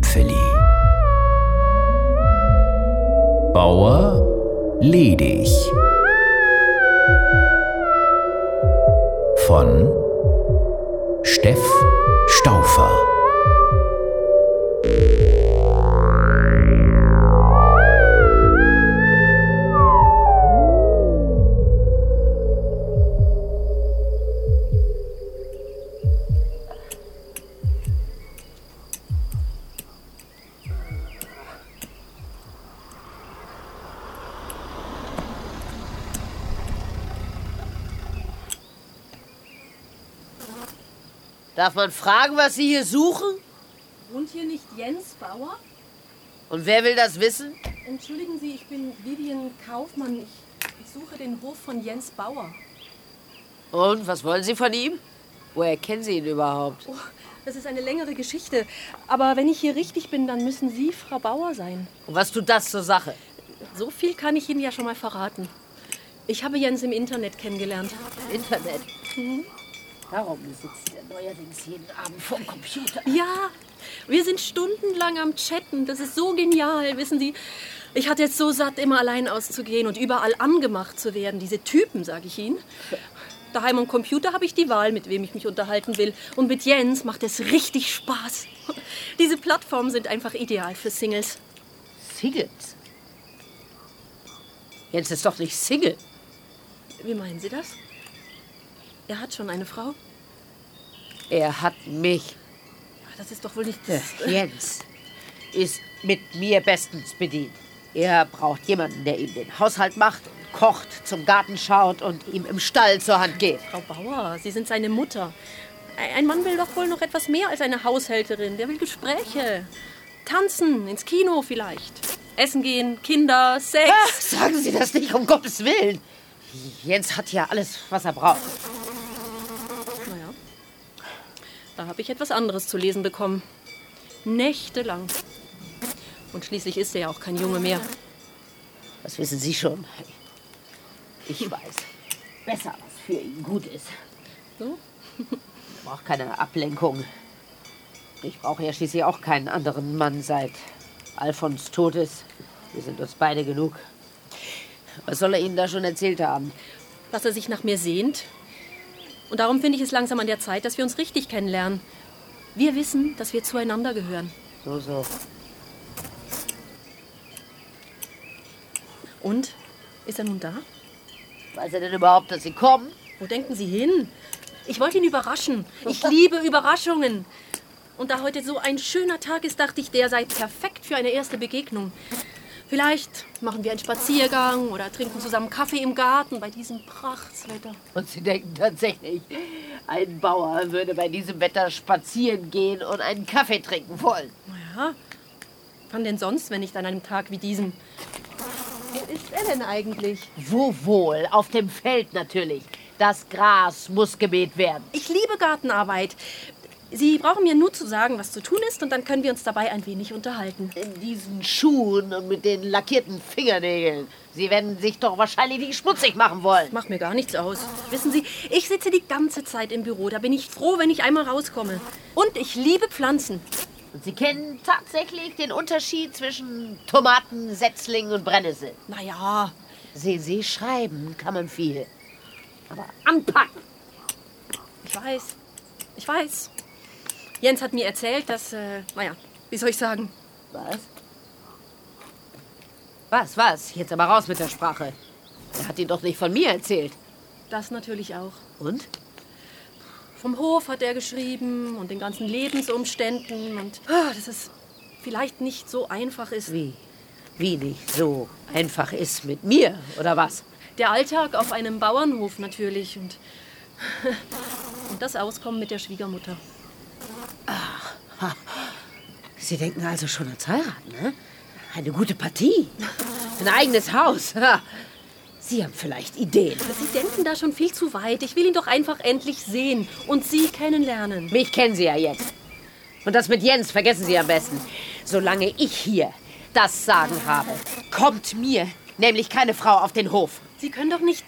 Pfilli. Bauer ledig. Von Steff Staufer. Darf man fragen, was Sie hier suchen? Wohnt hier nicht Jens Bauer? Und wer will das wissen? Entschuldigen Sie, ich bin Vivian Kaufmann. Ich, ich suche den Hof von Jens Bauer. Und was wollen Sie von ihm? Woher kennen Sie ihn überhaupt? Oh, das ist eine längere Geschichte. Aber wenn ich hier richtig bin, dann müssen Sie Frau Bauer sein. Und was tut das zur Sache? So viel kann ich Ihnen ja schon mal verraten. Ich habe Jens im Internet kennengelernt. Internet. Darum sitzt er neuerdings jeden Abend vorm Computer. Ja, wir sind stundenlang am Chatten. Das ist so genial, wissen Sie. Ich hatte jetzt so satt, immer allein auszugehen und überall angemacht zu werden. Diese Typen, sage ich Ihnen. Daheim am Computer habe ich die Wahl, mit wem ich mich unterhalten will. Und mit Jens macht es richtig Spaß. Diese Plattformen sind einfach ideal für Singles. Singles? Jens ist doch nicht Single. Wie meinen Sie das? Er hat schon eine Frau? Er hat mich. Ja, Das ist doch wohl nicht. Der Jens ist mit mir bestens bedient. Er braucht jemanden, der ihm den Haushalt macht, kocht, zum Garten schaut und ihm im Stall zur Hand geht. Frau Bauer, Sie sind seine Mutter. Ein Mann will doch wohl noch etwas mehr als eine Haushälterin. Der will Gespräche. Tanzen, ins Kino vielleicht. Essen gehen, Kinder, Sex. Ach, sagen Sie das nicht, um Gottes Willen. Jens hat ja alles, was er braucht. Da habe ich etwas anderes zu lesen bekommen. Nächtelang. Und schließlich ist er ja auch kein Junge mehr. Das wissen Sie schon. Ich weiß besser, was für ihn gut ist. So? Ich brauche keine Ablenkung. Ich brauche ja schließlich auch keinen anderen Mann, seit Alfons tot ist. Wir sind uns beide genug. Was soll er Ihnen da schon erzählt haben? Dass er sich nach mir sehnt. Und darum finde ich es langsam an der Zeit, dass wir uns richtig kennenlernen. Wir wissen, dass wir zueinander gehören. So, so. Und? Ist er nun da? Weiß er denn überhaupt, dass Sie kommen? Wo denken Sie hin? Ich wollte ihn überraschen. Ich liebe Überraschungen. Und da heute so ein schöner Tag ist, dachte ich, der sei perfekt für eine erste Begegnung. Vielleicht machen wir einen Spaziergang oder trinken zusammen Kaffee im Garten bei diesem Prachtswetter. Und Sie denken tatsächlich, ein Bauer würde bei diesem Wetter spazieren gehen und einen Kaffee trinken wollen. Naja, wann denn sonst, wenn nicht an einem Tag wie diesem? Wo ist er denn eigentlich? Wo wohl? Auf dem Feld natürlich. Das Gras muss gemäht werden. Ich liebe Gartenarbeit. Sie brauchen mir nur zu sagen, was zu tun ist, und dann können wir uns dabei ein wenig unterhalten. In diesen Schuhen und mit den lackierten Fingernägeln. Sie werden sich doch wahrscheinlich nicht schmutzig machen wollen. Macht mir gar nichts aus. Wissen Sie, ich sitze die ganze Zeit im Büro. Da bin ich froh, wenn ich einmal rauskomme. Und ich liebe Pflanzen. Und Sie kennen tatsächlich den Unterschied zwischen Tomaten, Setzlingen und Brennnessel. Naja, Sie, Sie schreiben kann man viel. Aber anpacken. ich weiß. Ich weiß. Jens hat mir erzählt, dass, äh, naja, wie soll ich sagen? Was? Was, was? Jetzt aber raus mit der Sprache. Er hat Ihnen doch nicht von mir erzählt. Das natürlich auch. Und? Vom Hof hat er geschrieben und den ganzen Lebensumständen und ah, dass es vielleicht nicht so einfach ist. Wie? Wie nicht so einfach ist mit mir, oder was? Der Alltag auf einem Bauernhof natürlich und, und das Auskommen mit der Schwiegermutter. Sie denken also schon ans Heiraten, ne? Eine gute Partie. Ein eigenes Haus. Ha. Sie haben vielleicht Ideen. Sie denken da schon viel zu weit. Ich will ihn doch einfach endlich sehen und Sie kennenlernen. Mich kennen Sie ja jetzt. Und das mit Jens vergessen Sie am besten. Solange ich hier das Sagen habe, kommt mir nämlich keine Frau auf den Hof. Sie können doch nicht.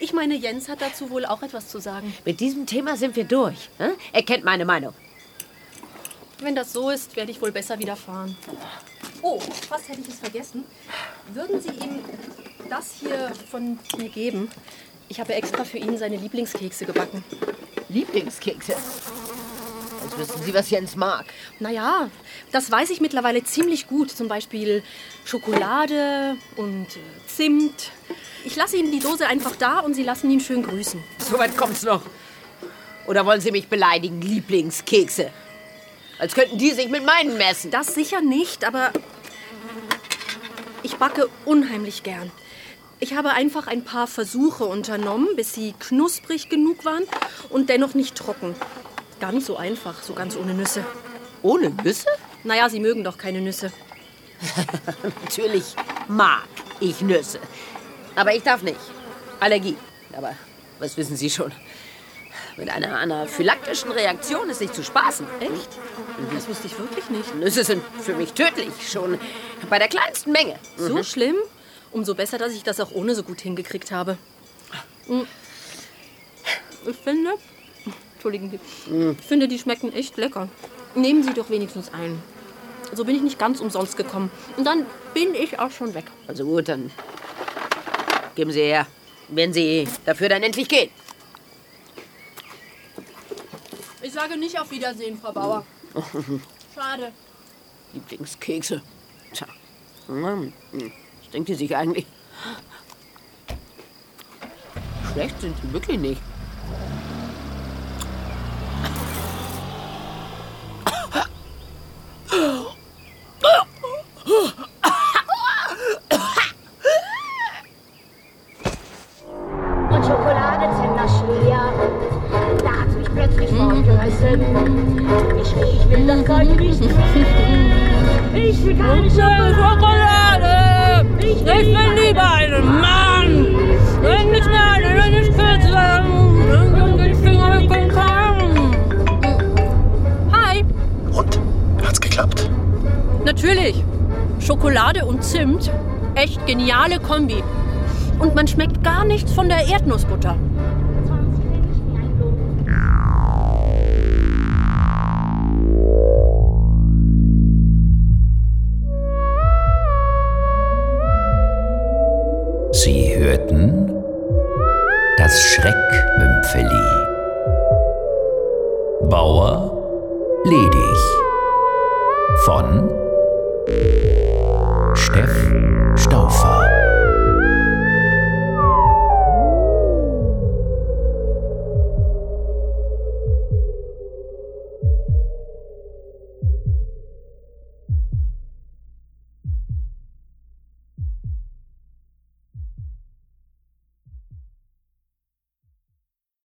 Ich meine, Jens hat dazu wohl auch etwas zu sagen. Mit diesem Thema sind wir durch. Ne? Er kennt meine Meinung. Wenn das so ist, werde ich wohl besser wieder fahren. Oh, fast hätte ich es vergessen. Würden Sie ihm das hier von mir geben? Ich habe extra für ihn seine Lieblingskekse gebacken. Lieblingskekse. Als wüssten Sie, was Jens mag. Naja, das weiß ich mittlerweile ziemlich gut. Zum Beispiel Schokolade und äh, Zimt. Ich lasse Ihnen die Dose einfach da und Sie lassen ihn schön grüßen. Soweit kommt's noch. Oder wollen Sie mich beleidigen, Lieblingskekse? Als könnten die sich mit meinen messen. Das sicher nicht, aber ich backe unheimlich gern. Ich habe einfach ein paar Versuche unternommen, bis sie knusprig genug waren und dennoch nicht trocken. Gar nicht so einfach, so ganz ohne Nüsse. Ohne Nüsse? Naja, Sie mögen doch keine Nüsse. Natürlich mag ich Nüsse. Aber ich darf nicht. Allergie. Aber was wissen Sie schon? Mit einer anaphylaktischen Reaktion ist nicht zu spaßen. Echt? Das wusste ich wirklich nicht. Nüsse sind für mich tödlich. Schon bei der kleinsten Menge. So schlimm? Umso besser, dass ich das auch ohne so gut hingekriegt habe. Mm. Ich finde, entschuldigen Sie, ich finde, die schmecken echt lecker. Nehmen Sie doch wenigstens einen. So bin ich nicht ganz umsonst gekommen. Und dann bin ich auch schon weg. Also gut, dann geben Sie her. Wenn Sie dafür dann endlich gehen. Ich sage nicht auf Wiedersehen, Frau Bauer. Schade. Lieblingskekse. Tja. Was denkt die sich eigentlich? Schlecht sind sie wirklich nicht. Und Schokolade, Zender, Schwer. Hat's mich plötzlich fortgerissen. Ich will, ich will das Gold nicht mehr. Ich will keine Schokolade. Ich bin lieber ein Mann. Wenn nicht wenn ich den Finger wickeln kann. Hi, Und? Hat's geklappt? natürlich. Schokolade und Zimt. Echt geniale Kombi. Und man schmeckt gar nichts von der Erdnussbutter.